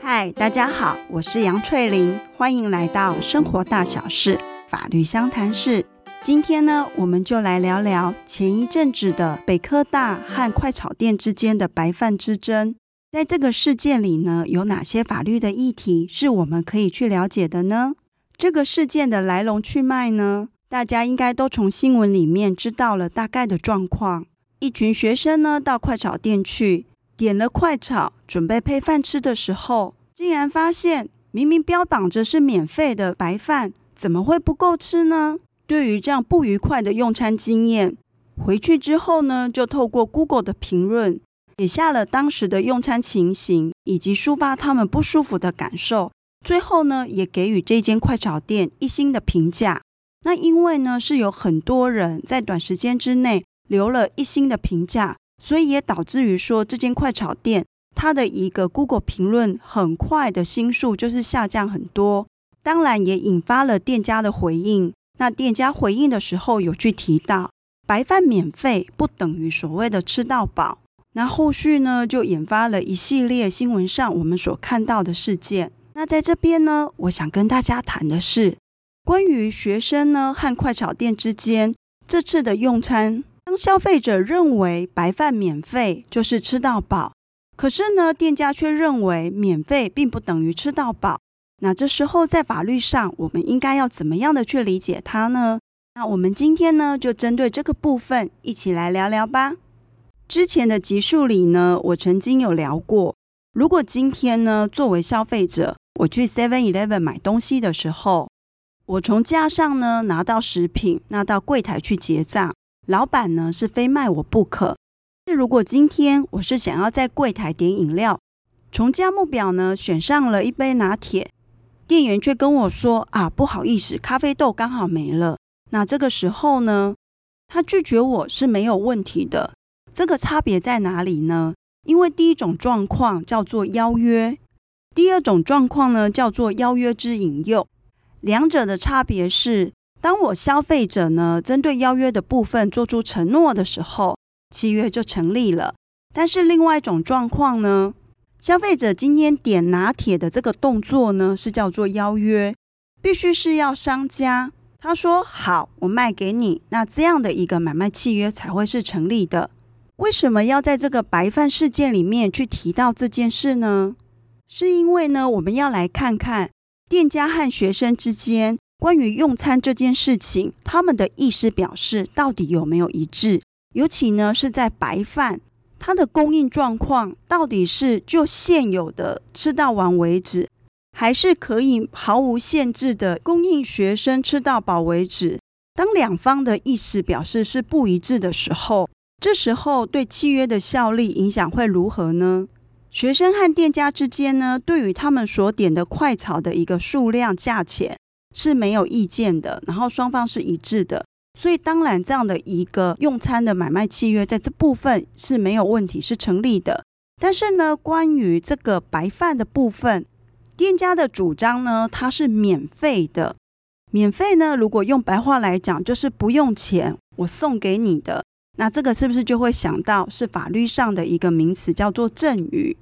嗨，大家好，我是杨翠玲，欢迎来到生活大小事法律相谈室。今天呢，我们就来聊聊前一阵子的北科大和快炒店之间的白饭之争。在这个事件里呢，有哪些法律的议题是我们可以去了解的呢？这个事件的来龙去脉呢，大家应该都从新闻里面知道了大概的状况。一群学生呢，到快炒店去。点了快炒，准备配饭吃的时候，竟然发现明明标榜着是免费的白饭，怎么会不够吃呢？对于这样不愉快的用餐经验，回去之后呢，就透过 Google 的评论，写下了当时的用餐情形，以及抒发他们不舒服的感受。最后呢，也给予这间快炒店一星的评价。那因为呢，是有很多人在短时间之内留了一星的评价。所以也导致于说，这间快炒店它的一个 Google 评论很快的星数就是下降很多，当然也引发了店家的回应。那店家回应的时候有去提到，白饭免费不等于所谓的吃到饱。那后续呢，就引发了一系列新闻上我们所看到的事件。那在这边呢，我想跟大家谈的是关于学生呢和快炒店之间这次的用餐。当消费者认为白饭免费就是吃到饱，可是呢，店家却认为免费并不等于吃到饱。那这时候在法律上，我们应该要怎么样的去理解它呢？那我们今天呢，就针对这个部分一起来聊聊吧。之前的集数里呢，我曾经有聊过，如果今天呢，作为消费者，我去 Seven Eleven 买东西的时候，我从架上呢拿到食品，拿到柜台去结账。老板呢是非卖我不可。那如果今天我是想要在柜台点饮料，从价目表呢选上了一杯拿铁，店员却跟我说啊，不好意思，咖啡豆刚好没了。那这个时候呢，他拒绝我是没有问题的。这个差别在哪里呢？因为第一种状况叫做邀约，第二种状况呢叫做邀约之引诱，两者的差别是。当我消费者呢，针对邀约的部分做出承诺的时候，契约就成立了。但是另外一种状况呢，消费者今天点拿铁的这个动作呢，是叫做邀约，必须是要商家他说好，我卖给你，那这样的一个买卖契约才会是成立的。为什么要在这个白饭事件里面去提到这件事呢？是因为呢，我们要来看看店家和学生之间。关于用餐这件事情，他们的意思表示到底有没有一致？尤其呢是在白饭，它的供应状况到底是就现有的吃到完为止，还是可以毫无限制的供应学生吃到饱为止？当两方的意思表示是不一致的时候，这时候对契约的效力影响会如何呢？学生和店家之间呢，对于他们所点的快炒的一个数量、价钱。是没有意见的，然后双方是一致的，所以当然这样的一个用餐的买卖契约在这部分是没有问题，是成立的。但是呢，关于这个白饭的部分，店家的主张呢，它是免费的。免费呢，如果用白话来讲，就是不用钱，我送给你的。那这个是不是就会想到是法律上的一个名词，叫做赠与？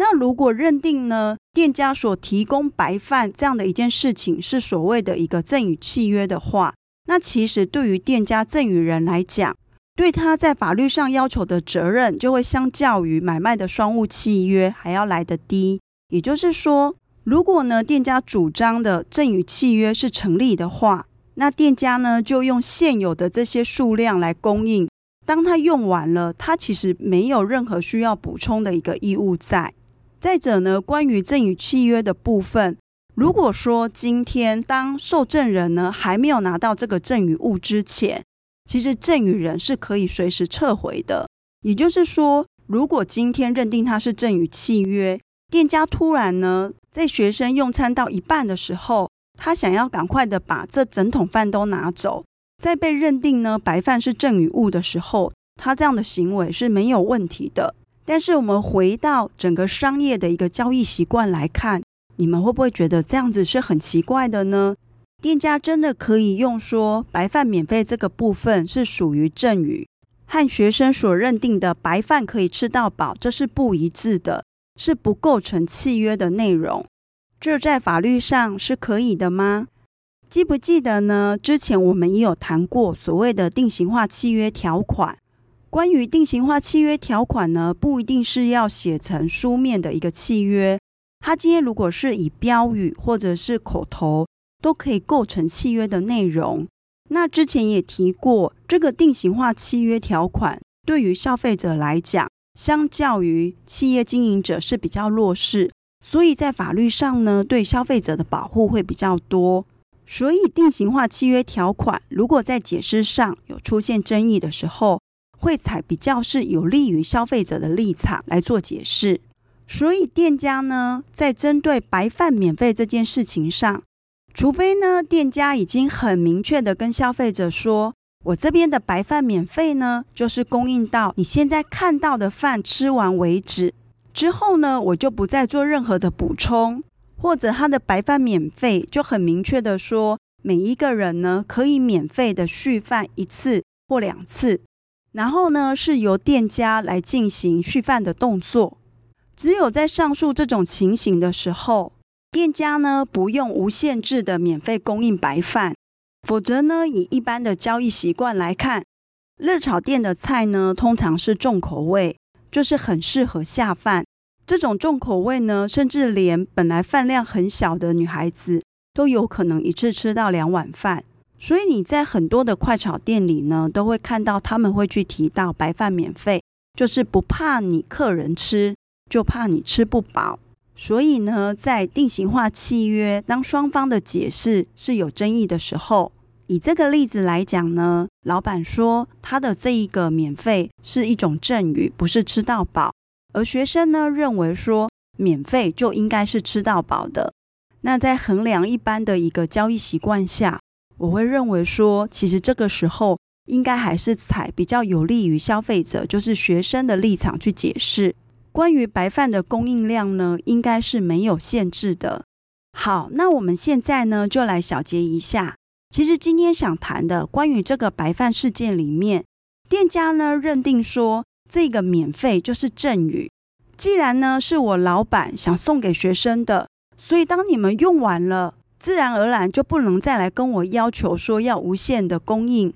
那如果认定呢，店家所提供白饭这样的一件事情是所谓的一个赠与契约的话，那其实对于店家赠与人来讲，对他在法律上要求的责任就会相较于买卖的双务契约还要来得低。也就是说，如果呢店家主张的赠与契约是成立的话，那店家呢就用现有的这些数量来供应，当他用完了，他其实没有任何需要补充的一个义务在。再者呢，关于赠与契约的部分，如果说今天当受赠人呢还没有拿到这个赠与物之前，其实赠与人是可以随时撤回的。也就是说，如果今天认定他是赠与契约，店家突然呢在学生用餐到一半的时候，他想要赶快的把这整桶饭都拿走，在被认定呢白饭是赠与物的时候，他这样的行为是没有问题的。但是我们回到整个商业的一个交易习惯来看，你们会不会觉得这样子是很奇怪的呢？店家真的可以用说白饭免费这个部分是属于赠与，和学生所认定的白饭可以吃到饱，这是不一致的，是不构成契约的内容。这在法律上是可以的吗？记不记得呢？之前我们也有谈过所谓的定型化契约条款。关于定型化契约条款呢，不一定是要写成书面的一个契约，它今天如果是以标语或者是口头。都可以构成契约的内容。那之前也提过，这个定型化契约条款对于消费者来讲，相较于企业经营者是比较弱势，所以在法律上呢，对消费者的保护会比较多。所以定型化契约条款如果在解释上有出现争议的时候，会采比较是有利于消费者的立场来做解释。所以店家呢，在针对白饭免费这件事情上，除非呢，店家已经很明确的跟消费者说，我这边的白饭免费呢，就是供应到你现在看到的饭吃完为止。之后呢，我就不再做任何的补充，或者他的白饭免费就很明确的说，每一个人呢可以免费的续饭一次或两次，然后呢是由店家来进行续饭的动作。只有在上述这种情形的时候。店家呢，不用无限制的免费供应白饭，否则呢，以一般的交易习惯来看，热炒店的菜呢，通常是重口味，就是很适合下饭。这种重口味呢，甚至连本来饭量很小的女孩子都有可能一次吃到两碗饭。所以你在很多的快炒店里呢，都会看到他们会去提到白饭免费，就是不怕你客人吃，就怕你吃不饱。所以呢，在定型化契约，当双方的解释是有争议的时候，以这个例子来讲呢，老板说他的这一个免费是一种赠与，不是吃到饱；而学生呢认为说免费就应该是吃到饱的。那在衡量一般的一个交易习惯下，我会认为说，其实这个时候应该还是采比较有利于消费者，就是学生的立场去解释。关于白饭的供应量呢，应该是没有限制的。好，那我们现在呢，就来小结一下。其实今天想谈的关于这个白饭事件里面，店家呢认定说这个免费就是赠与。既然呢是我老板想送给学生的，所以当你们用完了，自然而然就不能再来跟我要求说要无限的供应。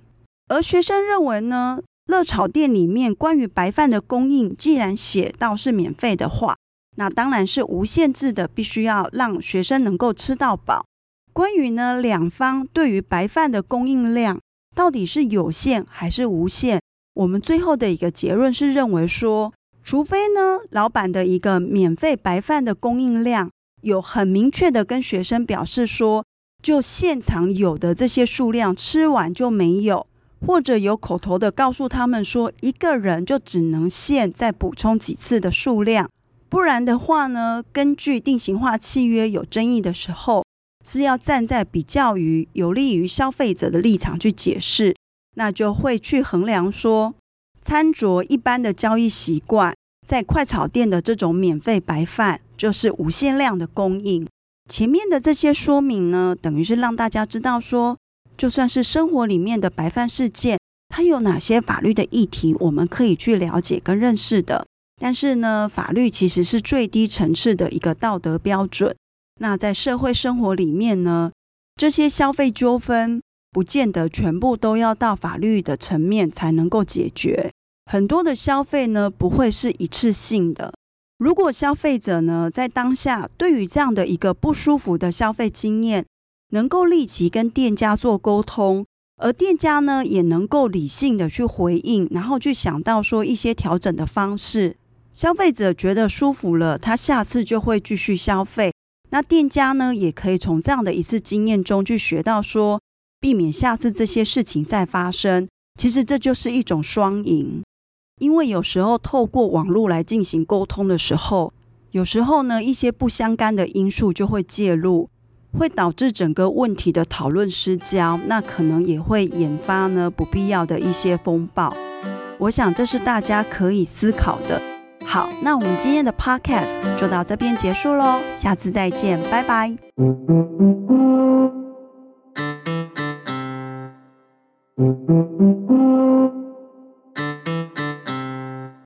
而学生认为呢，热炒店里面关于白饭的供应，既然写到是免费的话，那当然是无限制的，必须要让学生能够吃到饱。关于呢，两方对于白饭的供应量到底是有限还是无限，我们最后的一个结论是认为说，除非呢，老板的一个免费白饭的供应量有很明确的跟学生表示说，就现场有的这些数量吃完就没有。或者有口头的告诉他们说，一个人就只能限再补充几次的数量，不然的话呢，根据定型化契约有争议的时候，是要站在比较于有利于消费者的立场去解释，那就会去衡量说，参酌一般的交易习惯，在快炒店的这种免费白饭就是无限量的供应。前面的这些说明呢，等于是让大家知道说。就算是生活里面的白饭事件，它有哪些法律的议题我们可以去了解跟认识的？但是呢，法律其实是最低层次的一个道德标准。那在社会生活里面呢，这些消费纠纷不见得全部都要到法律的层面才能够解决。很多的消费呢，不会是一次性的。如果消费者呢，在当下对于这样的一个不舒服的消费经验，能够立即跟店家做沟通，而店家呢也能够理性的去回应，然后去想到说一些调整的方式，消费者觉得舒服了，他下次就会继续消费。那店家呢也可以从这样的一次经验中去学到说，避免下次这些事情再发生。其实这就是一种双赢，因为有时候透过网络来进行沟通的时候，有时候呢一些不相干的因素就会介入。会导致整个问题的讨论失焦，那可能也会引发呢不必要的一些风暴。我想这是大家可以思考的。好，那我们今天的 podcast 就到这边结束喽，下次再见，拜拜。